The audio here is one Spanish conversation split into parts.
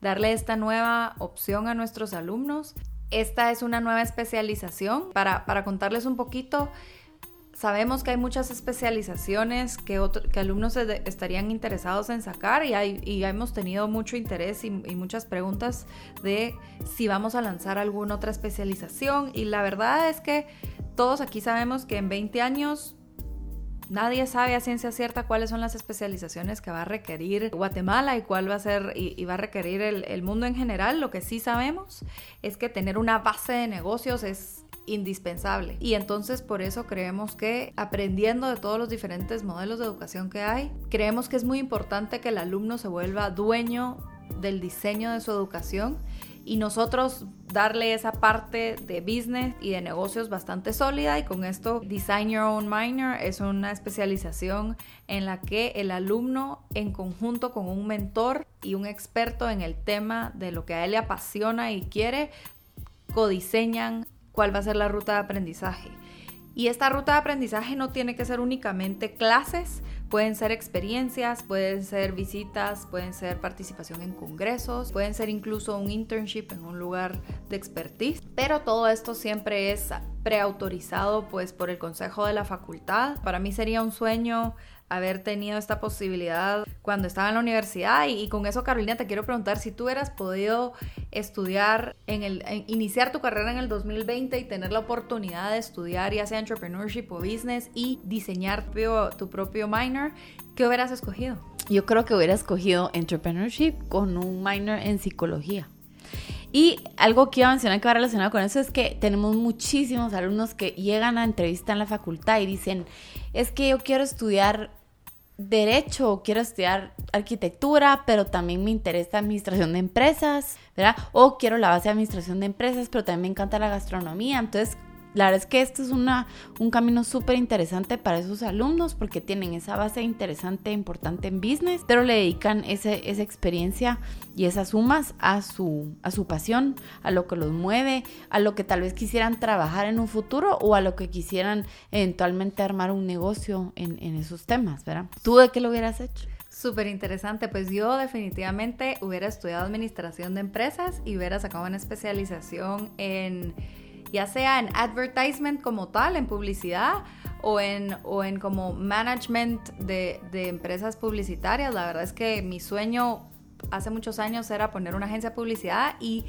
darle esta nueva opción a nuestros alumnos. Esta es una nueva especialización. Para, para contarles un poquito, sabemos que hay muchas especializaciones que, que alumnos estarían interesados en sacar y, hay, hemos tenido mucho interés y, y, muchas preguntas de si vamos a lanzar alguna otra especialización. Y la verdad es que todos aquí sabemos que en 20 años Nadie sabe a ciencia cierta cuáles son las especializaciones que va a requerir Guatemala y cuál va a ser y, va a requerir el, el mundo en general. Lo que sí sabemos es que tener una base de negocios es indispensable. Y entonces por eso creemos que aprendiendo de todos los diferentes modelos de educación que hay, creemos que es muy importante que el alumno se vuelva dueño del diseño de su educación y nosotros darle esa parte de business y de negocios bastante sólida y con esto Design Your Own Minor es una especialización en la que el alumno en conjunto con un mentor y un experto en el tema de lo que a él le apasiona y quiere codiseñan cuál va a ser la ruta de aprendizaje. Y esta ruta de aprendizaje no tiene que ser únicamente clases, Pueden ser experiencias, pueden ser visitas, pueden ser participación en congresos, pueden ser incluso un internship en un lugar de expertise, pero todo esto siempre es preautorizado pues por el consejo de la facultad. Para mí sería un sueño haber tenido esta posibilidad cuando estaba en la universidad y, con eso Carolina te quiero preguntar si tú hubieras podido estudiar en el iniciar tu carrera en el 2020 y tener la oportunidad de estudiar ya sea entrepreneurship o business y diseñar tu, tu propio minor, ¿qué hubieras escogido? Yo creo que hubiera escogido entrepreneurship con un minor en psicología. Y algo que iba a mencionar que va relacionado con eso es que tenemos muchísimos alumnos que llegan a entrevista en la facultad y dicen, es que yo quiero estudiar derecho, quiero estudiar arquitectura, pero también me interesa administración de empresas, ¿verdad? O quiero la base de administración de empresas, pero también me encanta la gastronomía. Entonces, la verdad es que esto es una, un camino súper interesante para esos alumnos porque tienen esa base interesante, importante en business, pero le dedican ese, esa experiencia y esas sumas a su, a su pasión, a lo que los mueve, a lo que tal vez quisieran trabajar en un futuro o a lo que quisieran eventualmente armar un negocio en, en esos temas, ¿verdad? ¿Tú de qué lo hubieras hecho? Súper interesante, pues yo definitivamente hubiera estudiado administración de empresas y hubiera sacado una especialización en ya sea en advertisement como tal, en publicidad, o en, o en como management de, de empresas publicitarias. La verdad es que mi sueño hace muchos años era poner una agencia de publicidad y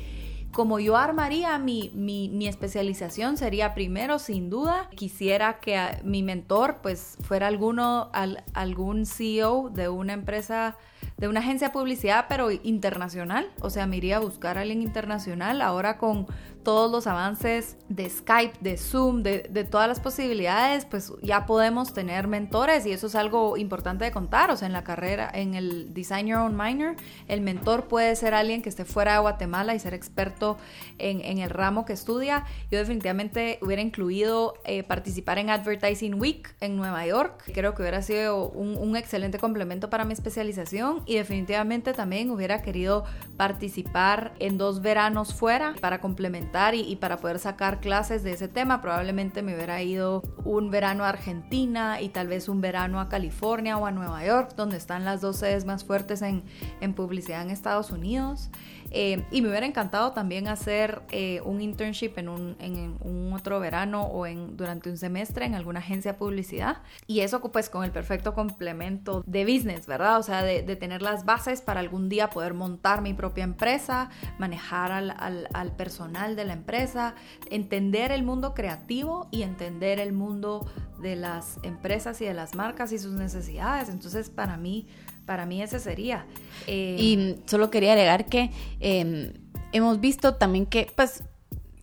como yo armaría mi, mi, mi, especialización sería primero, sin duda, quisiera que mi mentor pues fuera alguno, al, algún CEO de una empresa, de una agencia de publicidad, pero internacional. O sea, me iría a buscar a alguien internacional ahora con todos los avances de Skype, de Zoom, de, de, todas las posibilidades, pues ya podemos tener mentores y eso es algo importante de contar. O sea, en la carrera, en el Design Your Own Minor, el mentor puede ser alguien que esté fuera de Guatemala y ser experto en, en el ramo que estudia. Yo definitivamente hubiera incluido eh, participar en Advertising Week en Nueva York. Creo que hubiera sido un, un excelente complemento para mi especialización y definitivamente también hubiera querido participar en dos veranos fuera para complementar y, para poder sacar clases de ese tema, probablemente me hubiera ido un verano a Argentina y tal vez un verano a California o a Nueva York, donde están las dos sedes más fuertes en, en publicidad en Estados Unidos. Eh, y me hubiera encantado también hacer eh, un internship en un, en un, otro verano o en, durante un semestre en alguna agencia de publicidad. Y eso pues con el perfecto complemento de business, ¿verdad? O sea, de, de tener las bases para algún día poder montar mi propia empresa, manejar al, al, al personal de la empresa, entender el mundo creativo y entender el mundo de las empresas y de las marcas y sus necesidades. Entonces, para mí para mí ese sería. Eh, y solo quería agregar que em, hemos visto también que, pues,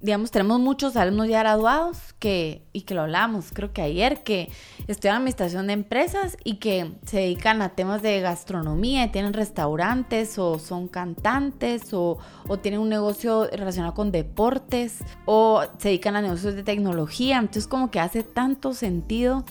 digamos, tenemos muchos alumnos ya graduados que, y que lo hablamos, creo que ayer, que estudian administración de empresas y que se dedican a temas de gastronomía, y tienen restaurantes o son cantantes o, o tienen un negocio relacionado con deportes o se dedican a negocios de tecnología. Entonces como que hace tanto sentido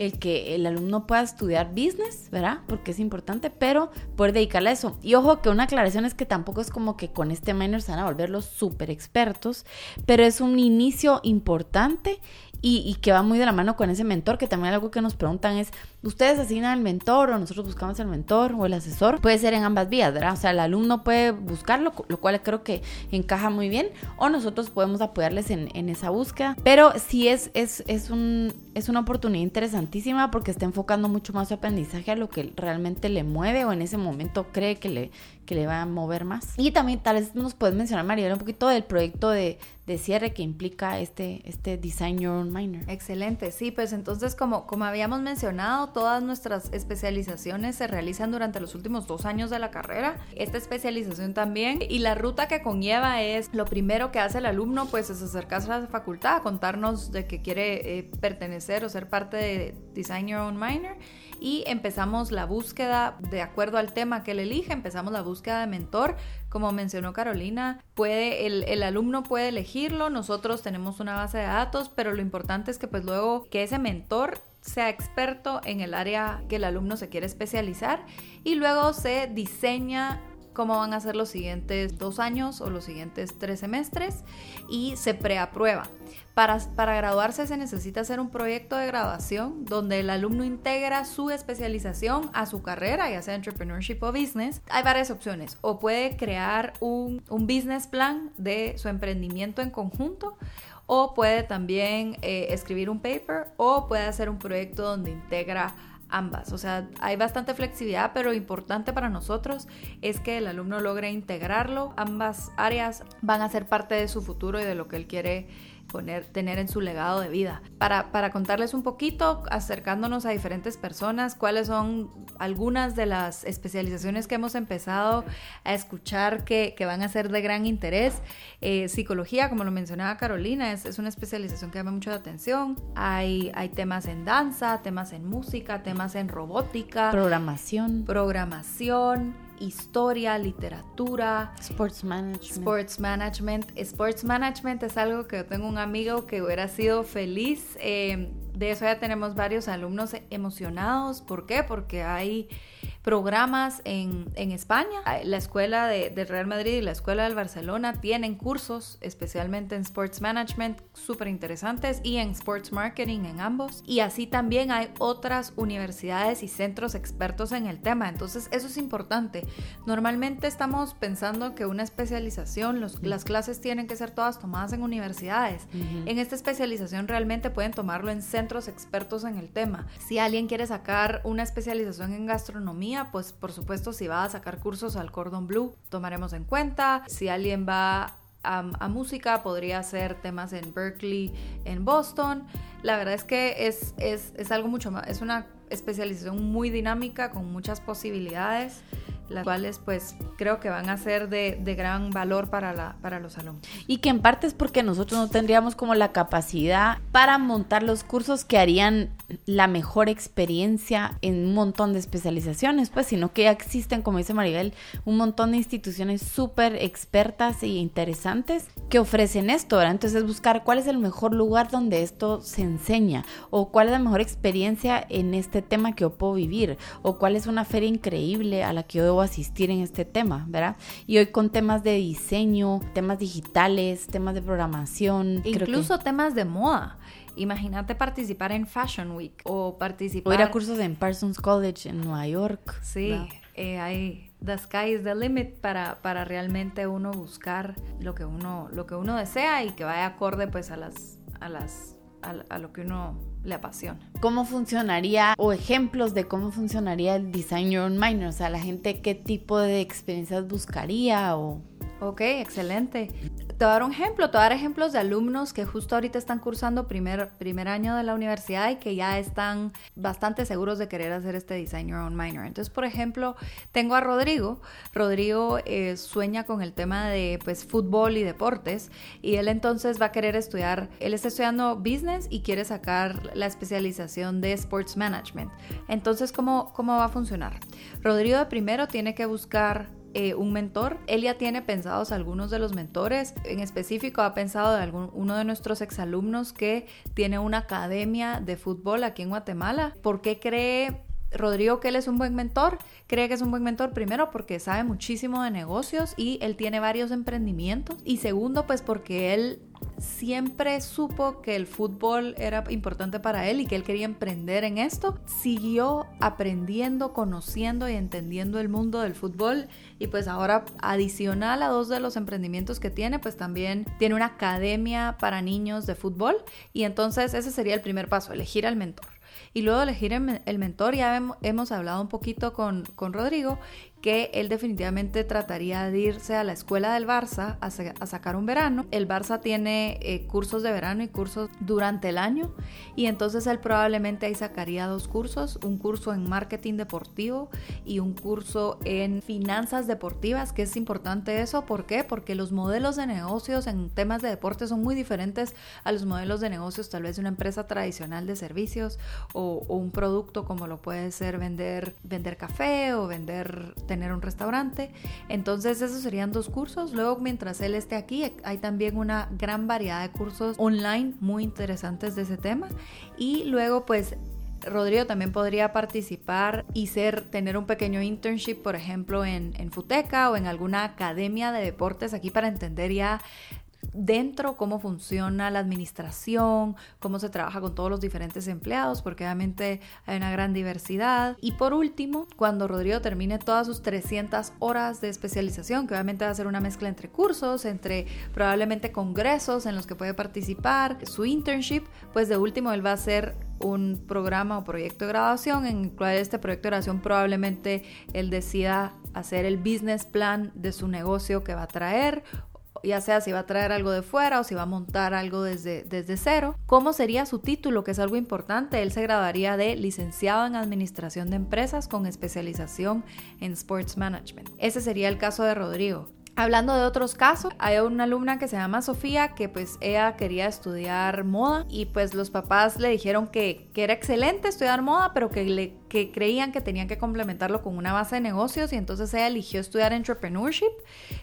el que el alumno pueda estudiar business, ¿verdad? Porque es importante, pero poder dedicarle a eso. Y ojo que una aclaración es que tampoco es como que con este minor se van a volver los súper expertos, pero es un inicio importante y, que va muy de la mano con ese mentor, que también algo que nos preguntan es, ¿ustedes asignan al mentor o nosotros buscamos el mentor o el asesor? Puede ser en ambas vías, ¿verdad? O sea, el alumno puede buscarlo, lo cual creo que encaja muy bien, o nosotros podemos apoyarles en, esa búsqueda, pero sí es, es, es, un, es una oportunidad interesantísima porque está enfocando mucho más su aprendizaje a lo que realmente le mueve o en ese momento cree que le, que le va a mover más. Y también tal vez nos puedes mencionar, María, un poquito del proyecto de, de cierre que implica este, este Design Your Own Minor. Excelente, sí, pues entonces como, como habíamos mencionado, todas nuestras especializaciones se realizan durante los últimos dos años de la carrera, esta especialización también, y la ruta que conlleva es, lo primero que hace el alumno pues es acercarse a la facultad, contarnos de que quiere eh, pertenecer o ser parte de Design Your Own Minor. Y empezamos la búsqueda de acuerdo al tema que él elige, empezamos la búsqueda de mentor. Como mencionó Carolina, puede, el, el, alumno puede elegirlo, nosotros tenemos una base de datos, pero lo importante es que pues luego que ese mentor sea experto en el área que el alumno se quiere especializar y luego se diseña cómo van a ser los siguientes dos años o los siguientes tres semestres y se preaprueba. Para, para graduarse se necesita hacer un proyecto de graduación donde el alumno integra su especialización a su carrera, ya sea entrepreneurship o business. Hay varias opciones. O puede crear un, un business plan de su emprendimiento en conjunto o puede también eh, escribir un paper o puede hacer un proyecto donde integra ambas. O sea, hay bastante flexibilidad, pero importante para nosotros es que el alumno logre integrarlo. Ambas áreas van a ser parte de su futuro y de lo que él quiere poner, tener en su legado de vida. Para, para contarles un poquito, acercándonos a diferentes personas, cuáles son algunas de las especializaciones que hemos empezado a escuchar que, que van a ser de gran interés. Eh, psicología, como lo mencionaba Carolina, es, es, una especialización que llama mucho la atención. Hay, hay temas en danza, temas en música, temas en robótica. Programación. Programación historia, literatura, sports management. Sports management. Sports management es algo que yo tengo un amigo que hubiera sido feliz. Eh, de eso ya tenemos varios alumnos emocionados. ¿Por qué? Porque hay programas en, en España. La escuela de, Real Madrid y la escuela del Barcelona tienen cursos, especialmente en Sports Management, súper interesantes, y en Sports Marketing en ambos. Y así también hay otras universidades y centros expertos en el tema. Entonces, eso es importante. Normalmente estamos pensando que una especialización, las clases tienen que ser todas tomadas en universidades. En esta especialización realmente pueden tomarlo en centros expertos en el tema. Si alguien quiere sacar una especialización en gastronomía, pues por supuesto si va a sacar cursos al Cordon Blue, tomaremos en cuenta. Si alguien va a, música, podría hacer temas en Berkeley, en Boston. La verdad es que es, es, es algo mucho más, es una especialización muy dinámica con muchas posibilidades las cuales pues creo que van a ser de, de, gran valor para, la, para los alumnos. Y que en parte es porque nosotros no tendríamos como la capacidad para montar los cursos que harían la mejor experiencia en un montón de especializaciones, pues, sino que ya existen, como dice Maribel, un montón de instituciones súper expertas e interesantes que ofrecen esto, ¿verdad? Entonces buscar cuál es el mejor lugar donde esto se enseña o cuál es la mejor experiencia en este tema que yo puedo vivir o cuál es una feria increíble a la que yo debo asistir en este tema, ¿verdad? Y hoy con temas de diseño, temas digitales, temas de programación. Incluso temas de moda. Imagínate participar en Fashion Week o participar... O ir a cursos en Parsons College en Nueva York. Sí, eh, hay the sky is the limit para, para realmente uno buscar lo que uno, lo que uno desea y que vaya acorde pues a las, a las, a lo que uno le apasiona. ¿Cómo funcionaría o ejemplos de cómo funcionaría el Design Your Own Minor? O sea, la gente qué tipo de experiencias buscaría o... Ok, excelente. Te voy a dar un ejemplo, te voy a dar ejemplos de alumnos que justo ahorita están cursando primer, primer año de la universidad y que ya están bastante seguros de querer hacer este Design Your Own Minor. Entonces, por ejemplo, tengo a Rodrigo. Rodrigo eh, sueña con el tema de pues fútbol y deportes y él entonces va a querer estudiar, él está estudiando business y quiere sacar la especialización de sports management. Entonces, ¿cómo, cómo va a funcionar? Rodrigo primero tiene que buscar eh, un mentor. Él ya tiene pensados algunos de los mentores. En específico, ha pensado de algún, uno de nuestros exalumnos que tiene una academia de fútbol aquí en Guatemala. ¿Por qué cree Rodrigo que él es un buen mentor, cree que es un buen mentor primero porque sabe muchísimo de negocios y él tiene varios emprendimientos y segundo pues porque él siempre supo que el fútbol era importante para él y que él quería emprender en esto, siguió aprendiendo, conociendo y entendiendo el mundo del fútbol y pues ahora adicional a dos de los emprendimientos que tiene, pues también tiene una academia para niños de fútbol y entonces ese sería el primer paso, elegir al mentor. Y luego elegir el mentor, ya hemos hablado un poquito con, con Rodrigo que él definitivamente trataría de irse a la escuela del Barça a, sacar un verano. El Barça tiene eh, cursos de verano y cursos durante el año y entonces él probablemente ahí sacaría dos cursos, un curso en marketing deportivo y un curso en finanzas deportivas, que es importante eso, ¿por qué? Porque los modelos de negocios en temas de deporte son muy diferentes a los modelos de negocios tal vez de una empresa tradicional de servicios o, o un producto como lo puede ser vender, vender café o vender tener un restaurante. Entonces esos serían dos cursos. Luego mientras él esté aquí hay también una gran variedad de cursos online muy interesantes de ese tema. Y luego pues Rodrigo también podría participar y ser, tener un pequeño internship, por ejemplo, en, en Futeca o en alguna academia de deportes aquí para entender ya dentro cómo funciona la administración, cómo se trabaja con todos los diferentes empleados, porque obviamente hay una gran diversidad. Y por último, cuando Rodrigo termine todas sus 300 horas de especialización, que obviamente va a ser una mezcla entre cursos, entre probablemente congresos en los que puede participar, su internship, pues de último él va a hacer un programa o proyecto de graduación en el cual este proyecto de graduación probablemente él decida hacer el business plan de su negocio que va a traer ya sea si va a traer algo de fuera o si va a montar algo desde, desde cero. ¿Cómo sería su título? Que es algo importante. Él se graduaría de licenciado en Administración de Empresas con especialización en Sports Management. Ese sería el caso de Rodrigo. Hablando de otros casos, hay una alumna que se llama Sofía que pues ella quería estudiar moda y pues los papás le dijeron que, que era excelente estudiar moda, pero que, le, que creían que tenían que complementarlo con una base de negocios y entonces ella eligió estudiar entrepreneurship.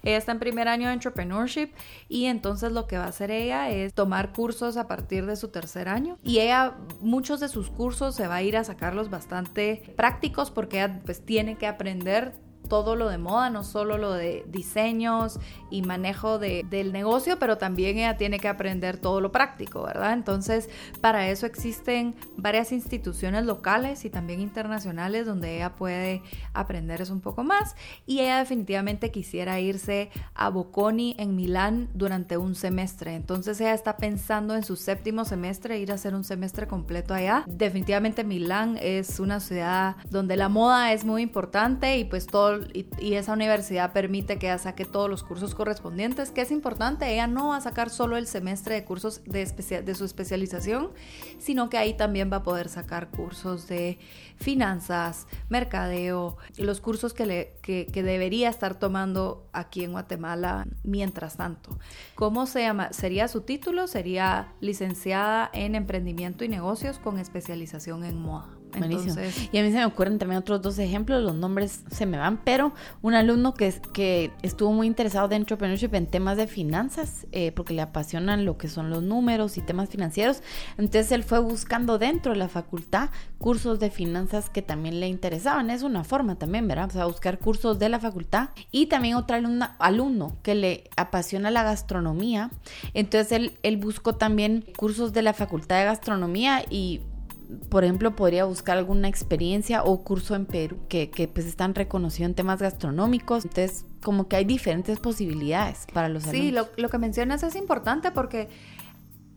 Ella está en primer año de entrepreneurship y entonces lo que va a hacer ella es tomar cursos a partir de su tercer año y ella muchos de sus cursos se va a ir a sacarlos bastante prácticos porque ella pues tiene que aprender todo lo de moda, no solo lo de diseños y manejo de, del negocio, pero también ella tiene que aprender todo lo práctico, ¿verdad? Entonces, para eso existen varias instituciones locales y también internacionales donde ella puede aprender eso un poco más y ella definitivamente quisiera irse a Bocconi en Milán durante un semestre. Entonces, ella está pensando en su séptimo semestre ir a hacer un semestre completo allá. Definitivamente Milán es una ciudad donde la moda es muy importante y pues todo y, esa universidad permite que ella saque todos los cursos correspondientes, que es importante, ella no va a sacar solo el semestre de cursos de, su especialización, sino que ahí también va a poder sacar cursos de finanzas, mercadeo, los cursos que, debería estar tomando aquí en Guatemala mientras tanto. ¿Cómo se llama? Sería su título, sería licenciada en emprendimiento y negocios con especialización en Entonces, y a mí se me ocurren también otros dos ejemplos, los nombres se me van, pero un alumno que, que estuvo muy interesado de entrepreneurship en temas de finanzas, eh, porque le apasionan lo que son los números y temas financieros, entonces él fue buscando dentro de la facultad cursos de finanzas que también le interesaban, es una forma también, ¿verdad? O sea, buscar cursos de la facultad. Y también otro alumna, alumno que le apasiona la gastronomía, entonces él, él buscó también cursos de la facultad de gastronomía y por ejemplo, podría buscar alguna experiencia o curso en Perú que, que pues están reconocidos en temas gastronómicos. Entonces, como que hay diferentes posibilidades para los alumnos. Sí, lo, lo que mencionas es importante porque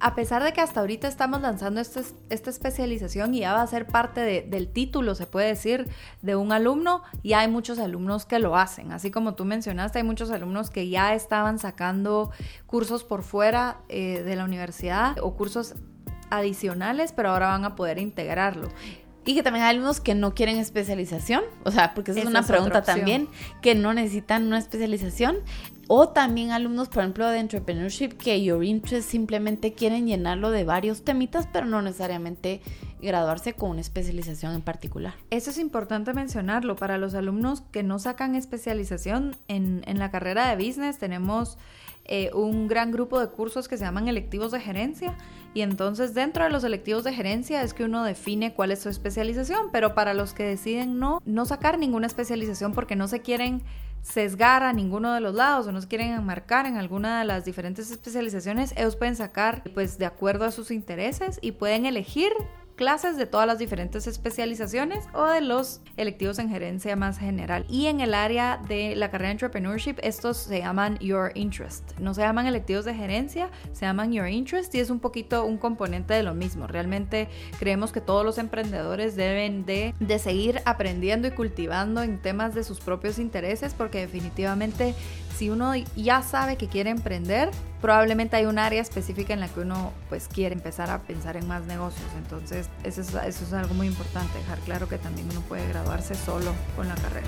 a pesar de que hasta ahorita estamos lanzando este, esta especialización y ya va a ser parte del título, se puede decir, de un alumno, ya hay muchos alumnos que lo hacen. Así como tú mencionaste, hay muchos alumnos que ya estaban sacando cursos por fuera eh, de la universidad o cursos adicionales, pero ahora van a poder integrarlo. Y que también hay alumnos que no quieren especialización, o sea, porque esa, es una pregunta también, que no necesitan una especialización. O también alumnos, por ejemplo, de entrepreneurship, que your interest simplemente quieren llenarlo de varios temitas, pero no necesariamente graduarse con una especialización en particular. Eso es importante mencionarlo. Para los alumnos que no sacan especialización en, en la carrera de business, tenemos eh, un gran grupo de cursos que se llaman electivos de gerencia y entonces dentro de los electivos de gerencia es que uno define cuál es su especialización, pero para los que deciden no, no sacar ninguna especialización porque no se quieren sesgar a ninguno de los lados o no se quieren enmarcar en alguna de las diferentes especializaciones, ellos pueden sacar pues de acuerdo a sus intereses y pueden elegir clases de todas las diferentes especializaciones o de los electivos en gerencia más general. Y en el área de la carrera de entrepreneurship, estos se llaman Your Interest. No se llaman electivos de gerencia, se llaman Your Interest y es un poquito un componente de lo mismo. Realmente creemos que todos los emprendedores deben de, de seguir aprendiendo y cultivando en temas de sus propios intereses porque definitivamente si uno ya sabe que quiere emprender, probablemente hay un área específica en la que uno pues quiere empezar a pensar en más negocios. Entonces, eso es, eso es algo muy importante, dejar claro que también uno puede graduarse solo con la carrera.